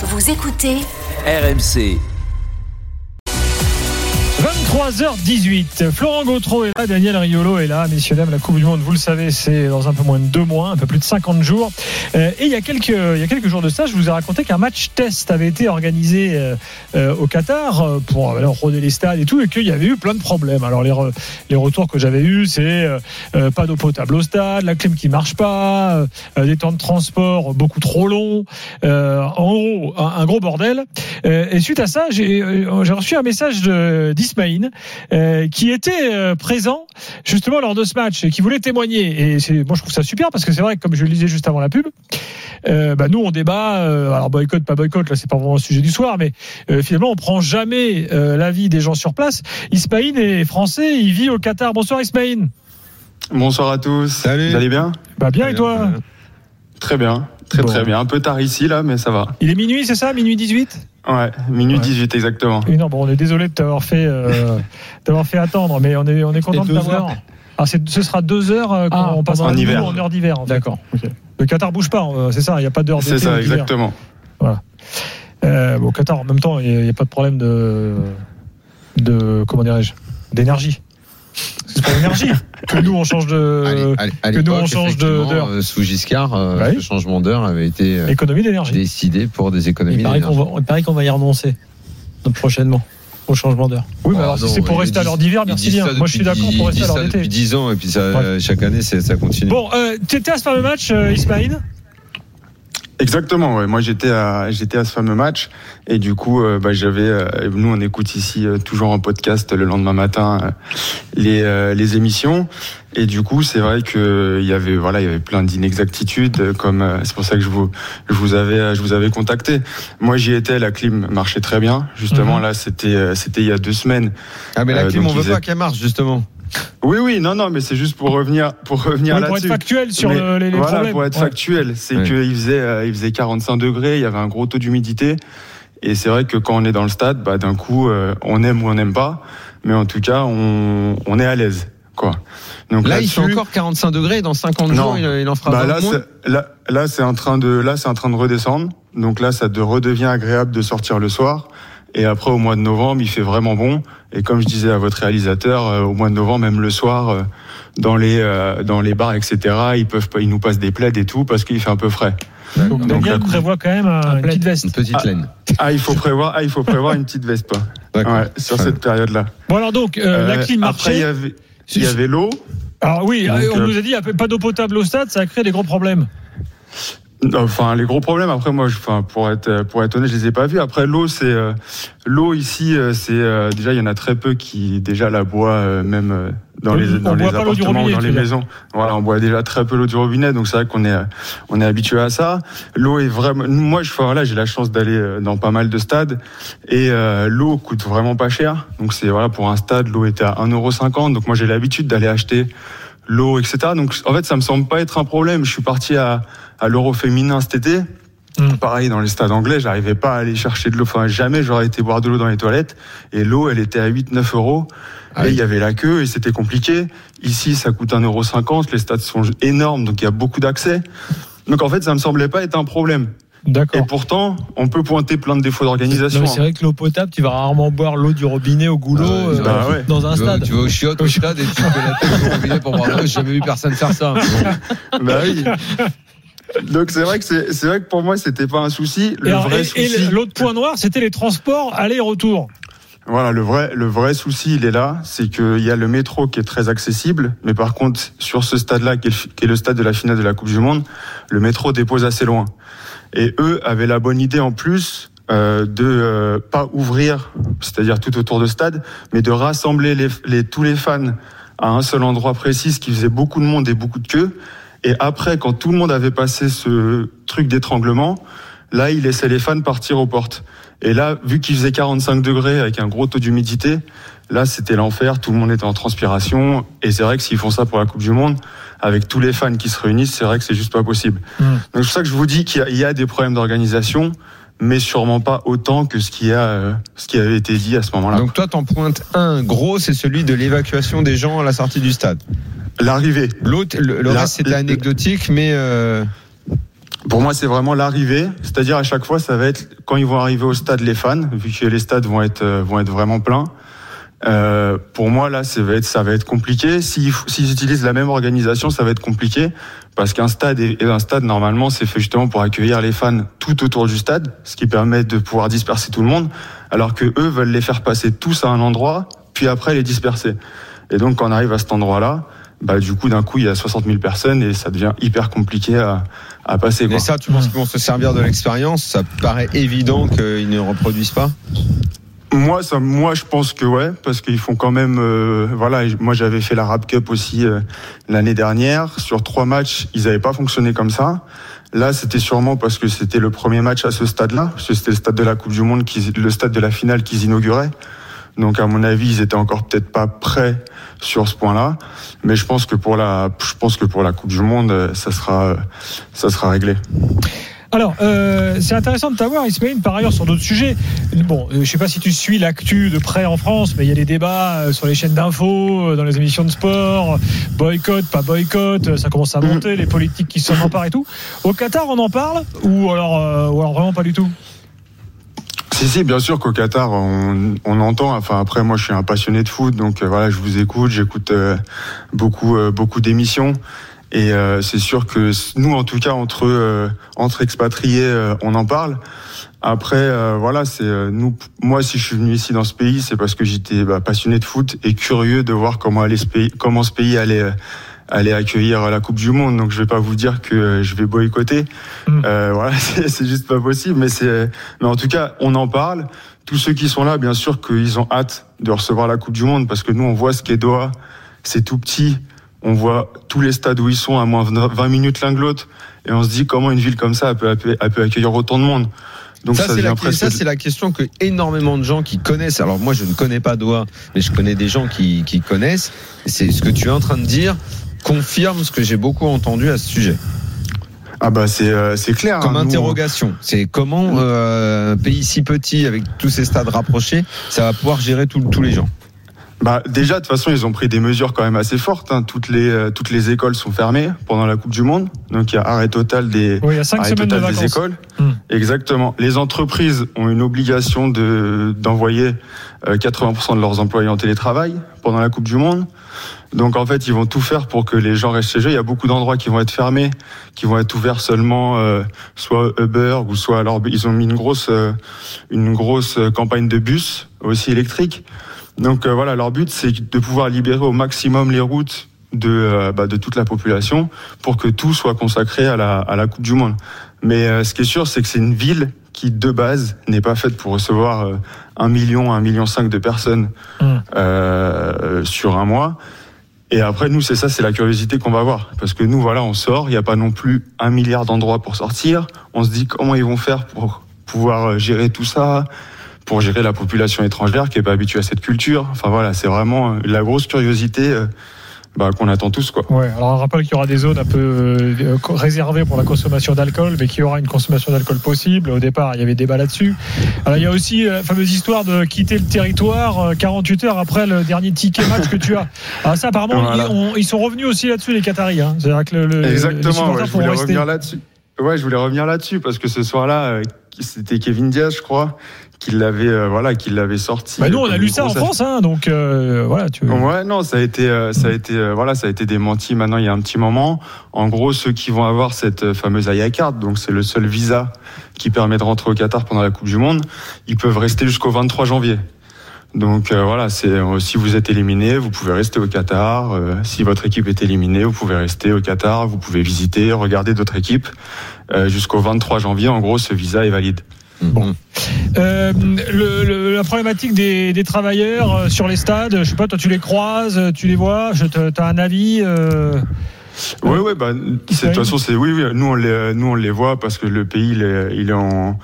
Vous écoutez RMC. 23h18. Florent Gautreau est là, Daniel Riolo est là. Messieurs, dames, la Coupe du Monde, vous le savez, c'est dans un peu moins de deux mois, un peu plus de 50 jours. Euh, et il y, a quelques, il y a quelques jours de ça, je vous ai raconté qu'un match test avait été organisé euh, euh, au Qatar pour alors, rôder les stades et tout, et qu'il y avait eu plein de problèmes. Alors, les, les retours que j'avais eus, c'est euh, pas d'eau potable au stade, la clim qui marche pas, euh, des temps de transport beaucoup trop longs. Euh, en gros, un, un gros bordel. Et suite à ça, j'ai reçu un message de- euh, qui était euh, présent justement lors de ce match et qui voulait témoigner. Et c'est, moi, je trouve ça super parce que c'est vrai que comme je le disais juste avant la pub, euh, bah, nous on débat. euh, alors boycott, pas boycott, là c'est pas vraiment le sujet du soir, mais euh, finalement on prend jamais euh, l'avis des gens sur place. Ismaïn est français, il vit au Qatar. Bonsoir Ismaïn. Bonsoir à tous. Salut. Vous allez bien? Bah bien et toi? Très bien. Très Bon. très bien. Un peu tard ici là, mais ça va. Il est minuit, c'est ça? Minuit 18 Ouais, minuit Ouais. 18 exactement. Oui, non, bon, on est désolé de t'avoir fait, euh, d'avoir fait attendre, mais on est, on est content de t'avoir. Ah, c'est, ce sera deux heures euh, quand Ah, on passera en hiver. en heure d'hiver. en fait. D'accord. Le Qatar bouge pas, euh, c'est ça, il n'y a pas d'heure d'été. C'est ça, d'hiver. exactement. Euh, bon, au Qatar, en même temps, il n'y a, pas de problème de, de comment dirais-je, d'énergie. C'est pas l'énergie que nous on change de Allez, à- à que nous, on change d'heure. euh, Sous Giscard, euh, Ouais. le changement d'heure avait été euh, économie d'énergie. décidé pour des économies Il paraît qu'on d'énergie. va, il paraît qu'on va y renoncer donc, prochainement au changement d'heure. Oui, mais Oh, alors si non, c'est pour rester à l'heure d'hiver, merci bien. Moi, je suis d'accord pour rester à l'heure ça d'été. depuis 10 ans et puis ça, Ouais. chaque année ça continue. Bon, euh, tu étais à ce fameux match, Ismaïl? Exactement. Ouais. Moi j'étais à j'étais à ce fameux match et du coup euh, bah, j'avais euh, nous on écoute ici euh, toujours en podcast le lendemain matin les les émissions et du coup c'est vrai que il y avait voilà il y avait plein d'inexactitudes comme c'est pour ça que je vous je vous avais je vous avais contacté. Moi j'y étais la clim marchait très bien justement Mhm. là c'était c'était il y a deux semaines Ah mais la clim on veut pas qu'elle marche justement. Oui, oui, non, non, mais c'est juste pour revenir, pour revenir Oui, Pour être là-dessus. factuel sur Mais le- les, les voilà, problèmes. pour être Ouais. factuel, c'est Ouais. qu'il faisait, euh, il faisait 45 degrés, il y avait un gros taux d'humidité, et c'est vrai que quand on est dans le stade, bah, d'un coup, euh, on aime ou on n'aime pas, mais en tout cas, on, on est à l'aise, quoi. Donc Là il fait là-dessus, encore 45 degrés dans 50 Non. jours il, il en fera bah, 20 là, là, là, c'est en train de, là, c'est en train de redescendre. Donc là, ça de redevient agréable de sortir le soir. Et après, au mois de novembre, il fait vraiment bon. Et comme je disais à votre réalisateur, euh, au mois de novembre, même le soir, euh, dans les euh, dans les bars, etc., ils peuvent pas, ils nous passent des plaids et tout parce qu'il fait un peu frais. Donc, Donc, là- prévoit quand même un- une petite veste. Une petite Ah. laine. Ah, il faut prévoir, ah, il faut prévoir une petite veste. Ouais, sur cette période-là. Bon alors donc euh, la clim Après, il y avait, il y avait l'eau. Alors oui, Donc, on euh, nous a dit il y a pas d'eau potable au stade, ça a créé des gros problèmes. Enfin, les gros problèmes. Après, moi, je, enfin, pour être pour être honnête, je les ai pas vus. Après, l'eau, c'est euh, l'eau ici, euh, c'est euh, déjà il y en a très peu qui déjà la boit euh, même euh, dans On- les on dans les appartements ou dans les maisons. Voilà, on boit déjà très peu l'eau du robinet, donc c'est vrai qu'on est euh, on est habitué à ça. L'eau est vraiment. Moi, je voilà, j'ai la chance d'aller euh, dans pas mal de stades et euh, l'eau coûte vraiment pas cher. Donc c'est voilà pour un stade, l'eau était à 1,50€. Donc moi, j'ai l'habitude d'aller acheter l'eau, etc. Donc en fait, ça me semble pas être un problème. Je suis parti à, à l'Euro féminin cet été. Mm. Pareil dans les stades anglais, j'arrivais pas à aller chercher de l'eau. Enfin, jamais j'aurais été boire de l'eau dans les toilettes. Et l'eau, elle était à 8-9 euros. Ah et oui. il y avait la queue et c'était compliqué. Ici, ça coûte 1,50€. Les stades sont énormes, donc il y a beaucoup d'accès. Donc en fait, ça me semblait pas être un problème. Et pourtant, on peut pointer plein de défauts d'organisation. C'est vrai que l'eau potable, tu vas rarement boire l'eau du robinet au goulot ouais, euh, bah ouais. dans un Tu vas, stade. tu vas au chiottes au stade et tu fais la tête au robinet pour boire l'eau. J'ai jamais vu personne faire ça. Bah oui. Donc c'est vrai que c'est vrai que pour moi c'était pas un souci. Le Et, alors, vrai et- l'autre point noir, c'était les transports aller-retour. Voilà, le vrai, le vrai souci, il est là, c'est qu'il y a le métro qui est très accessible, mais par contre, sur ce stade-là, qui est le stade de la finale de la Coupe du Monde, le métro dépose assez loin. Et eux avaient la bonne idée en plus euh, de euh, pas ouvrir, c'est-à-dire tout autour de stade, mais de rassembler les, les- tous les fans à un seul endroit précis, ce qui faisait beaucoup de monde et beaucoup de queue. Et après, quand tout le monde avait passé ce truc d'étranglement, là, ils laissaient les fans partir aux portes. Et là, vu qu'il faisait 45 degrés avec un gros taux d'humidité, là, c'était l'enfer. Tout le monde était en transpiration. Et c'est vrai que s'ils font ça pour la Coupe du Monde, avec tous les fans qui se réunissent, c'est vrai que c'est juste pas possible. Mm. Donc c'est pour ça que je vous dis qu'il y a- il y, a des problèmes d'organisation, mais sûrement pas autant que ce qui a, euh, ce qui avait été dit à ce moment-là. Donc toi, t'en pointes un gros, c'est celui de l'évacuation des gens à la sortie du stade. L'arrivée. L'autre, le, le reste c'était anecdotique, mais euh, Pour moi, c'est vraiment l'arrivée, c'est-à-dire à chaque fois, ça va être quand ils vont arriver au stade les fans, vu que les stades vont être euh, vont être vraiment pleins. Euh, pour moi, là, ça va être, ça va être compliqué. S'ils s'ils utilisent la même organisation, ça va être compliqué parce qu'un stade et un stade normalement, c'est fait justement pour accueillir les fans tout autour du stade, ce qui permet de pouvoir disperser tout le monde, alors que eux veulent les faire passer tous à un endroit, puis après les disperser. Et donc, quand on arrive à cet endroit-là, bah, du coup, d'un coup, il y a 60 000 personnes et ça devient hyper compliqué à, à passer. Quoi. Mais ça, tu penses qu'ils vont se servir de l'expérience? Ça paraît évident qu'ils ne reproduisent pas? Moi, ça, moi, je pense que ouais, parce qu'ils font quand même. Euh, voilà, moi, j'avais fait la Rap Cup aussi euh, l'année dernière. Sur trois matchs, ils n'avaient pas fonctionné comme ça. Là, c'était sûrement parce que c'était le premier match à ce stade-là, parce que c'était le stade de la Coupe du Monde, qui, le stade de la finale qu'ils inauguraient. Donc, à mon avis, ils étaient encore peut-être pas prêts sur ce point-là. Mais je pense que pour la, je pense que pour la Coupe du Monde, euh, ça sera, ça sera réglé. Alors, euh, c'est intéressant de t'avoir, Ismaël, par ailleurs, sur d'autres sujets. Bon, euh, je sais pas si tu suis l'actu de près en France, mais il y a des débats euh, sur les chaînes d'infos, euh, dans les émissions de sport, boycott, pas boycott, ça commence à monter, les politiques qui s'en emparent et tout. Au Qatar, on en parle ou alors, ou alors vraiment pas du tout? Si, si, bien sûr qu'au Qatar, on, on, entend. Enfin, après, moi, je suis un passionné de foot, donc voilà, je vous écoute, j'écoute euh, beaucoup, euh, beaucoup d'émissions. Et euh, c'est sûr que nous, en tout cas, entre euh, entre expatriés, euh, on en parle. Après, voilà, c'est nous. Moi, si je suis venu ici dans ce pays, c'est parce que j'étais bah, passionné de foot et curieux de voir comment allait ce pays, comment ce pays allait allait accueillir la Coupe du Monde. Donc, je vais pas vous dire que je vais boycotter. Mmh. voilà, c'est juste pas possible. Mais c'est, mais en tout cas, on en parle. Tous ceux qui sont là, bien sûr, qu'ils ont hâte de recevoir la Coupe du Monde parce que nous, on voit ce qu'est Doha. C'est tout petit on voit tous les stades où ils sont à moins 20 minutes l'un de l'autre, et on se dit comment une ville comme ça peut, peut, accueillir autant de monde. Donc ça, c'est la, ça, c'est la question que énormément de gens qui connaissent. Alors moi, je ne connais pas Doha, mais je connais des gens qui, qui connaissent. C'est ce que tu es en train de dire confirme ce que j'ai beaucoup entendu à ce sujet. Ah bah c'est euh, c'est clair. Comme hein, interrogation, c'est comment euh, un pays si petit avec tous ces stades rapprochés, ça va pouvoir gérer tous les gens. Bah déjà de toute façon ils ont pris des mesures quand même assez fortes. Hein. Toutes les euh, toutes les écoles sont fermées pendant la Coupe du Monde, donc il y a arrêt total des oui, il y a cinq arrêt total de des écoles. Hmm. Exactement. Les entreprises ont une obligation de d'envoyer 80% euh, de leurs employés en télétravail pendant la Coupe du Monde. Donc en fait ils vont tout faire pour que les gens restent chez eux. Il y a beaucoup d'endroits qui vont être fermés, qui vont être ouverts seulement euh, soit Uber ou soit alors ils ont mis une grosse euh, une grosse campagne de bus aussi électriques. Donc euh, voilà, leur but c'est de pouvoir libérer au maximum les routes de, euh, bah, de toute la population pour que tout soit consacré à la, à la Coupe du Monde. Mais euh, ce qui est sûr, c'est que c'est une ville qui de base n'est pas faite pour recevoir un million, un million cinq de personnes mmh. sur un mois. Et après, nous, c'est ça, c'est la curiosité qu'on va avoir. Parce que nous, voilà, on sort, il n'y a pas non plus un milliard d'endroits pour sortir. On se dit comment ils vont faire pour pouvoir gérer tout ça, pour gérer la population étrangère qui est pas habituée à cette culture. Enfin voilà, c'est vraiment euh, la grosse curiosité euh, bah, qu'on attend tous. Quoi. Ouais, alors on rappelle qu'il y aura des zones un peu euh, réservées pour la consommation d'alcool, mais qu'il y aura une consommation d'alcool possible. Au départ, il y avait débat là-dessus. Alors il y a aussi la fameuse histoire de quitter le territoire 48 heures après le dernier ticket match que tu as. Alors ça, apparemment, voilà. ils, ils, sont revenus aussi là-dessus, les Qataris. Hein. C'est-à-dire que le, Exactement, ouais, je voulais revenir là-dessus. Ouais, je voulais revenir là-dessus parce que ce soir-là, c'était Kevin Diaz, je crois, qu'il l'avait euh, voilà qu'il l'avait sorti. Bah nous on a lu ça en France hein, donc euh, voilà tu Ouais non ça a été euh, ça a été euh, voilà ça a été démenti maintenant il y a un petit moment. En gros ceux qui vont avoir cette fameuse Aya card donc c'est le seul visa qui permet de rentrer au Qatar pendant la Coupe du monde, ils peuvent rester jusqu'au 23 janvier. Donc voilà, c'est si vous êtes éliminé, vous pouvez rester au Qatar. si votre équipe est éliminée, vous pouvez rester au Qatar. Vous pouvez visiter, regarder d'autres équipes jusqu'au 23 janvier. En gros, ce visa est valide. Bon. Euh, le, le, la problématique des, des, travailleurs euh, sur les stades, je sais pas, toi tu les croises, tu les vois, tu as un avis euh... Oui, oui, bah, de toute façon, c'est oui, oui, nous on les, nous on les voit parce que le pays il est, il est en,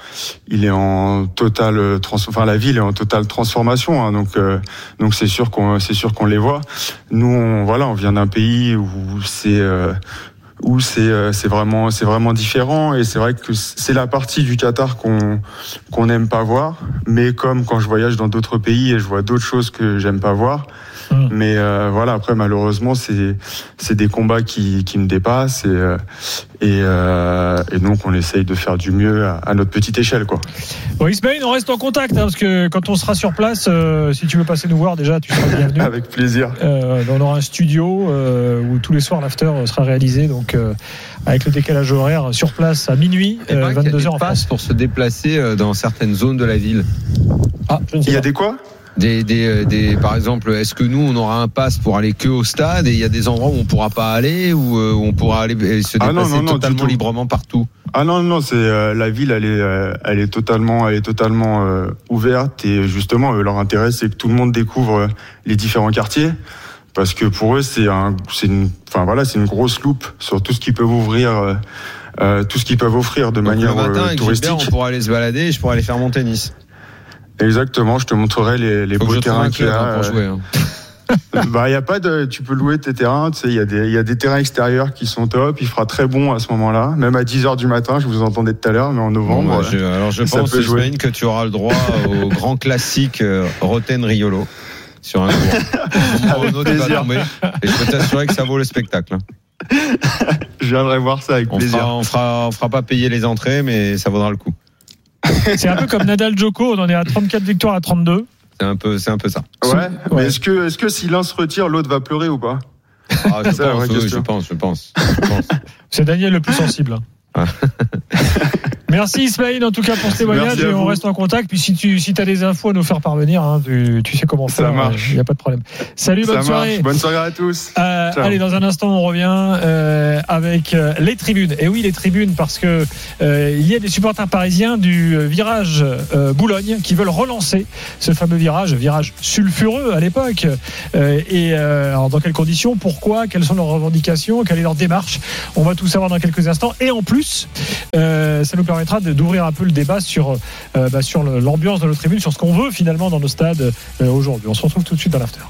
il est en totale trans, enfin la ville est en totale transformation, hein, donc euh, donc c'est sûr qu'on, c'est sûr qu'on les voit. Nous, on, voilà, on vient d'un pays où c'est euh, où c'est c'est vraiment c'est vraiment différent et c'est vrai que c'est la partie du Qatar qu'on qu'on n'aime pas voir mais comme quand je voyage dans d'autres pays et je vois d'autres choses que j'aime pas voir Hum. Mais euh, voilà, après malheureusement, c'est c'est des combats qui, qui me dépassent et euh, et, euh, et, donc on essaye de faire du mieux à, notre petite échelle, quoi. Bon, Ismaël, on reste en contact hein, parce que quand on sera sur place, si tu veux passer nous voir, déjà, tu seras bienvenu. Avec plaisir. on aura un studio où tous les soirs l'after sera réalisé, donc avec le décalage horaire sur place à minuit, 22h en France. pour se déplacer dans certaines zones de la ville. Ah, il y a des quoi? Des, des, euh, des, par exemple, est-ce que nous on aura un pass pour aller que au stade et il y a des endroits où on pourra pas aller ou euh, où on pourra aller euh, se ah déplacer totalement librement partout? Ah non non, c'est la ville, elle est, elle est totalement, elle est totalement ouverte et justement leur intérêt c'est que tout le monde découvre les différents quartiers parce que pour eux c'est un, c'est une, enfin voilà, c'est une grosse loupe sur tout ce qu'ils peuvent ouvrir. tout ce qu'ils peuvent offrir de manière le matin, touristique. on pourra aller se balader, je pourrais aller faire mon tennis. Exactement, je te montrerai les, les beaux terrains qu'il y a. Pour jouer, hein. bah, y a pas de, tu peux louer tes terrains, tu sais, il y a des, y a des terrains extérieurs qui sont top, il fera très bon à ce moment-là, même à 10 heures du matin, je vous entendais tout à l'heure, mais en novembre. Bah, alors je pense, Semaine, que tu auras le droit au grand classique euh, Roten Riolo sur un cours. avec plaisir. et je peux t'assurer que ça vaut le spectacle. Hein. je viendrai voir ça avec on plaisir. Fera, on fera, on fera pas payer les entrées, mais ça vaudra le coup. C'est un peu comme Nadal Joko, on en est à 34 victoires à 32. C'est un peu, c'est un peu ça. Ouais. Mais est-ce que, est-ce que si l'un se retire, l'autre va pleurer ou pas? Ah, je, pense, je, pense, je pense, C'est Daniel le plus sensible. Merci Ismaïl en tout cas pour ce témoignage et on reste en contact. Puis si tu si as des infos à nous faire parvenir, hein, tu, sais comment faire. Ça marche. Il n'y a pas de problème. Salut, bonne soirée. Bonne soirée à tous. Euh, allez, dans un instant, on revient euh, avec euh, les tribunes. Et oui, les tribunes parce que il y a des supporters parisiens du virage Boulogne qui veulent relancer ce fameux virage, virage sulfureux à l'époque. et alors, dans quelles conditions Pourquoi Quelles sont leurs revendications Quelle est leur démarche On va tout savoir dans quelques instants. Et en plus, ça nous permet d'ouvrir un peu le débat sur, euh, bah, l'ambiance de nos tribunes, sur ce qu'on veut finalement dans nos stades euh, aujourd'hui. On se retrouve tout de suite dans l'after.